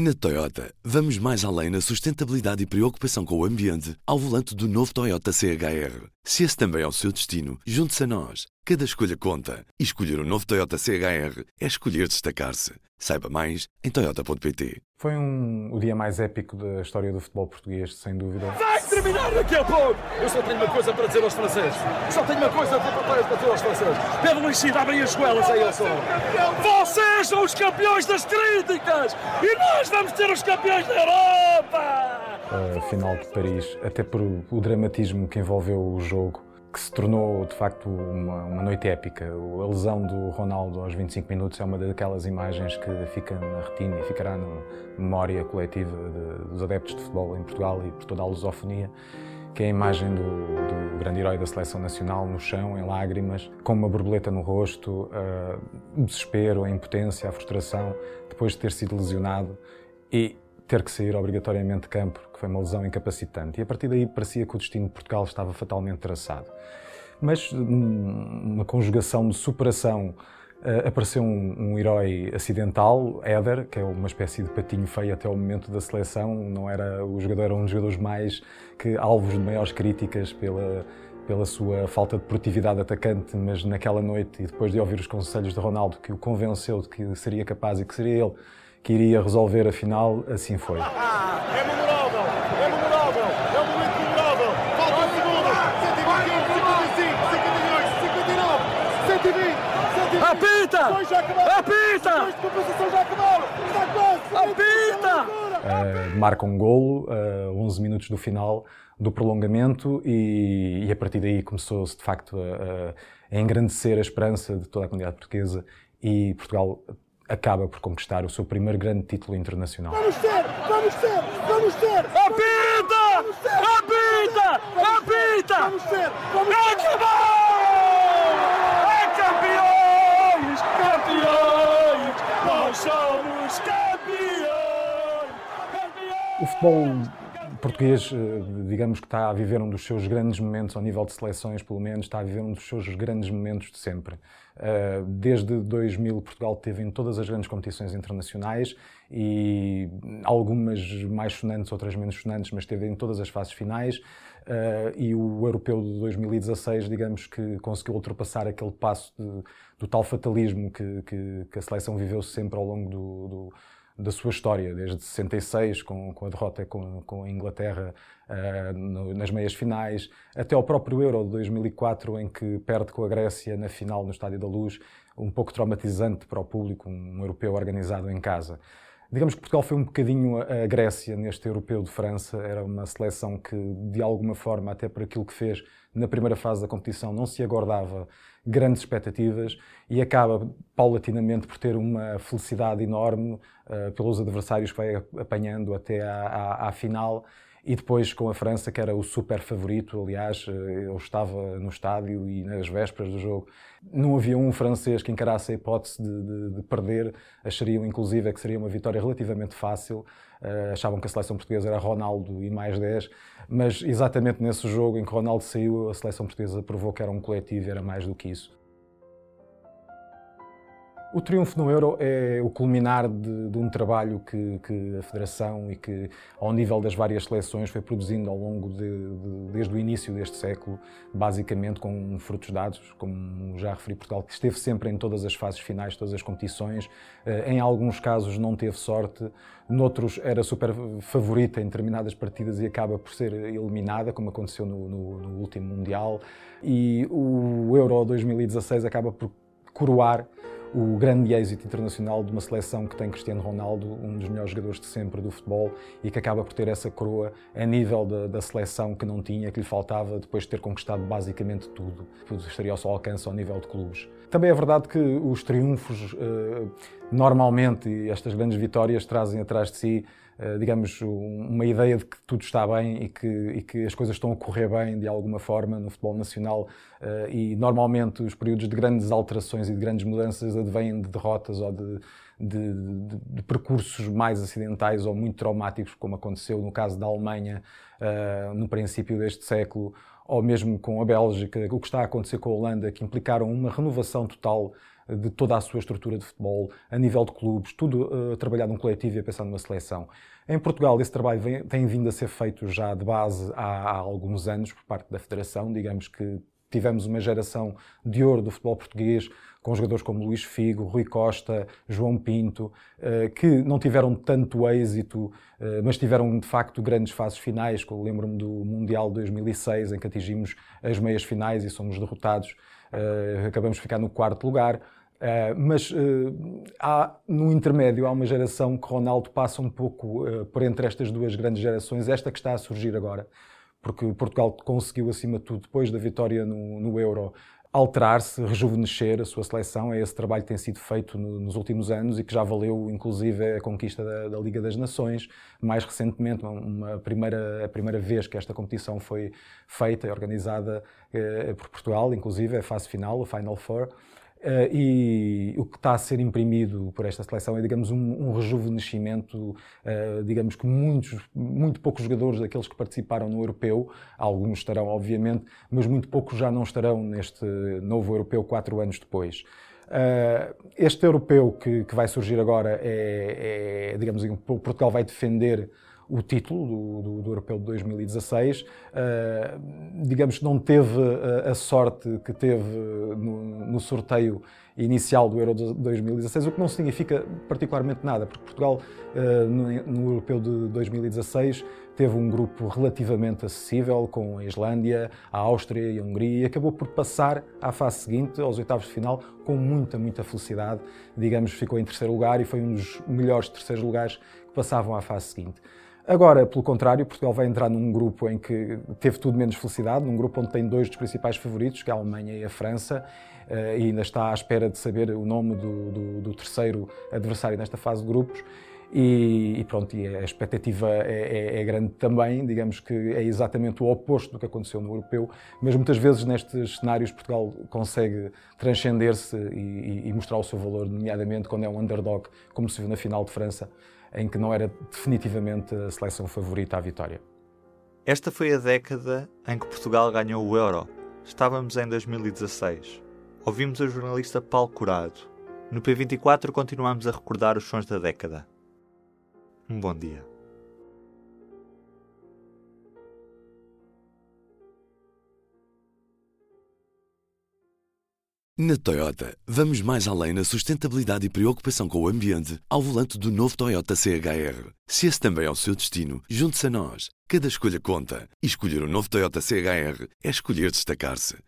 Na Toyota, vamos mais além na sustentabilidade e preocupação com o ambiente ao volante do novo Toyota CHR. Se esse também é o seu destino, junte-se a nós. Cada escolha conta. E escolher o um novo Toyota CHR é escolher destacar-se. Saiba mais em Toyota.pt. Foi um, o dia mais épico da história do futebol português, sem dúvida. Vai terminar daqui a pouco! Eu só tenho uma coisa para dizer aos franceses. Só tenho uma coisa para dizer aos franceses. Pedro Cid, abrem as goelas aí, eu sou. Vocês são os campeões das críticas! E nós vamos ser os campeões da Europa! A final de Paris, até por o dramatismo que envolveu o jogo, que se tornou de facto uma, uma, noite épica. A lesão do Ronaldo aos 25 minutos é uma daquelas imagens que fica na retina e ficará na memória coletiva de, dos adeptos de futebol em Portugal e por toda a lusofonia. Que é a imagem do, do grande herói da seleção nacional no chão, em lágrimas, com uma borboleta no rosto, uh, o desespero, a impotência, a frustração, depois de ter sido lesionado. E ter que sair obrigatoriamente de campo, que foi uma lesão incapacitante. E a partir daí parecia que o destino de Portugal estava fatalmente traçado. Mas numa conjugação de superação uh, apareceu um, um, herói acidental, Éder, que é uma espécie de patinho feio até o momento da seleção. Não era o jogador, era um dos jogadores mais que alvos de maiores críticas pela pela sua falta de produtividade atacante, mas naquela noite e depois de ouvir os conselhos de Ronaldo que o convenceu de que seria capaz e que seria ele que iria resolver a final, assim foi. É memorável, é memorável, é um momento memorável. Falta um segundo, 121, 55, 56, 59, 120, 120. Apita! Apita! As compensações já acabaram, está quase. Apita! Uh, marca um golo, uh, 11 minutos do final do prolongamento e, e a partir daí começou-se de facto a, a engrandecer a esperança de toda a comunidade portuguesa e Portugal acaba por conquistar o seu primeiro grande título internacional. Vamos ter! Vamos ter! Vamos ter! Apita! Apita! Apita! Vamos ter! Vamos ter! Acabou! É campeões! Campeões! Nós somos campeões! campeões! O futebol português, eh, digamos que está a viver um dos seus grandes momentos, ao nível de seleções, pelo menos, está a viver um dos seus grandes momentos de sempre. Eh, desde 2000, Portugal teve em todas as grandes competições internacionais e algumas mais sonantes, outras menos sonantes, mas teve em todas as fases finais. Eh, e o europeu de 2016, digamos que conseguiu ultrapassar aquele passo de, do tal fatalismo que, que, que, a seleção viveu sempre ao longo do, do da sua história, desde 66, com, com a derrota com, com a Inglaterra uh, no, nas meias finais, até ao próprio Euro de 2004, em que perde com a Grécia na final no Estádio da Luz, um pouco traumatizante para o público, um europeu organizado em casa. Digamos que Portugal foi um bocadinho a Grécia neste europeu de França, era uma seleção que, de alguma forma, até por aquilo que fez na primeira fase da competição, não se agordava grandes expectativas e acaba paulatinamente por ter uma felicidade enorme uh, pelos adversários que vai apanhando até à, à, à, final. E depois com a França, que era o super favorito, aliás, eh, eu estava no estádio e nas vésperas do jogo, não havia um francês que encarasse a hipótese de, de, de perder, achariam inclusive que seria uma vitória relativamente fácil, uh, achavam que a seleção portuguesa era Ronaldo e mais 10, mas exatamente nesse jogo em que Ronaldo saiu, a seleção portuguesa provou que era um coletivo era mais do que isso. O triunfo no Euro é o culminar de, de um trabalho que, que, a Federação e que, ao nível das várias seleções, foi produzindo ao longo de, de, desde o início deste século, basicamente com frutos dados, como já referi, Portugal que esteve sempre em todas as fases finais, todas as competições. Eh, em alguns casos não teve sorte, noutros era super favorita em determinadas partidas e acaba por ser eliminada, como aconteceu no, no, no último Mundial. E o Euro 2016 acaba por coroar o grande êxito internacional de uma seleção que tem Cristiano Ronaldo, um dos melhores jogadores de sempre do futebol, e que acaba por ter essa coroa a nível da, da seleção que não tinha, que lhe faltava depois de ter conquistado basicamente tudo. Tudo estaria ao seu alcance ao nível de clubes. Também é verdade que os triunfos, eh, normalmente, estas grandes vitórias trazem atrás de si digamos, uma ideia de que tudo está bem e que, e que, as coisas estão a correr bem de alguma forma no futebol nacional eh, e normalmente os períodos de grandes alterações e de grandes mudanças advêm de derrotas ou de, de, de, de percursos mais acidentais ou muito traumáticos, como aconteceu no caso da Alemanha eh, no princípio deste século, ou mesmo com a Bélgica, o que está a acontecer com a Holanda, que implicaram uma renovação total de toda a sua estrutura de futebol, a nível de clubes, tudo uh, trabalhado num coletivo e a pensar numa seleção. Em Portugal, esse trabalho vem, tem vindo a ser feito já de base há, há alguns anos por parte da Federação. Digamos que tivemos uma geração de ouro do futebol português, com jogadores como Luís Figo, Rui Costa, João Pinto, eh, que não tiveram tanto êxito, eh, mas tiveram de facto grandes fases finais. Lembro-me do Mundial de 2006, em que atingimos as meias finais e somos derrotados. Acabamos de ficar no quarto lugar. Uh, mas uh, há, no intermédio há uma geração que Ronaldo passa um pouco uh, por entre estas duas grandes gerações, esta que está a surgir agora, porque Portugal conseguiu, acima de tudo, depois da vitória no, no Euro, alterar-se, rejuvenescer a sua seleção. É esse trabalho que tem sido feito no, nos últimos anos e que já valeu, inclusive, a conquista da, da Liga das Nações. Mais recentemente, uma primeira, a primeira vez que esta competição foi feita e organizada por Portugal, inclusive, a fase final, o Final Four. Uh, e o que está a ser imprimido por esta seleção é, digamos, um, um rejuvenescimento, uh, digamos que muitos, muito poucos jogadores daqueles que participaram no Europeu, alguns estarão, obviamente, mas muito poucos já não estarão neste novo Europeu quatro anos depois. Uh, este Europeu que, que, vai surgir agora é, é digamos, Portugal vai defender o título do, do, do, Europeu de 2016. Uh, digamos que não teve a, a sorte que teve no, no, sorteio inicial do Euro de 2016, o que não significa particularmente nada, porque Portugal, uh, no, Europeu de 2016, teve um grupo relativamente acessível com a Islândia, a Áustria e a Hungria e acabou por passar à fase seguinte, aos oitavos de final, com muita, muita felicidade. Digamos, ficou em terceiro lugar e foi um dos melhores terceiros lugares que passavam à fase seguinte. Agora, pelo contrário, Portugal vai entrar num grupo em que teve tudo menos felicidade, num grupo onde tem dois dos principais favoritos, que é a Alemanha e a França, eh, e ainda está à espera de saber o nome do, do, do terceiro adversário nesta fase de grupos. E, e, pronto, e a expectativa é, é, é, grande também, digamos que é exatamente o oposto do que aconteceu no europeu, mas muitas vezes nestes cenários Portugal consegue transcender-se e, e, mostrar o seu valor, nomeadamente quando é um underdog, como se viu na final de França, em que não era definitivamente a seleção favorita à vitória. Esta foi a década em que Portugal ganhou o Euro. Estávamos em 2016. Ouvimos o jornalista Paulo Curado. No P24 continuamos a recordar os sons da década. Um bom dia. Na Toyota, vamos mais além na sustentabilidade e preocupação com o ambiente ao volante do novo Toyota CHR. Se esse também é o seu destino, junte-se a nós. Cada escolha conta. E escolher o um novo Toyota CHR é escolher destacar-se.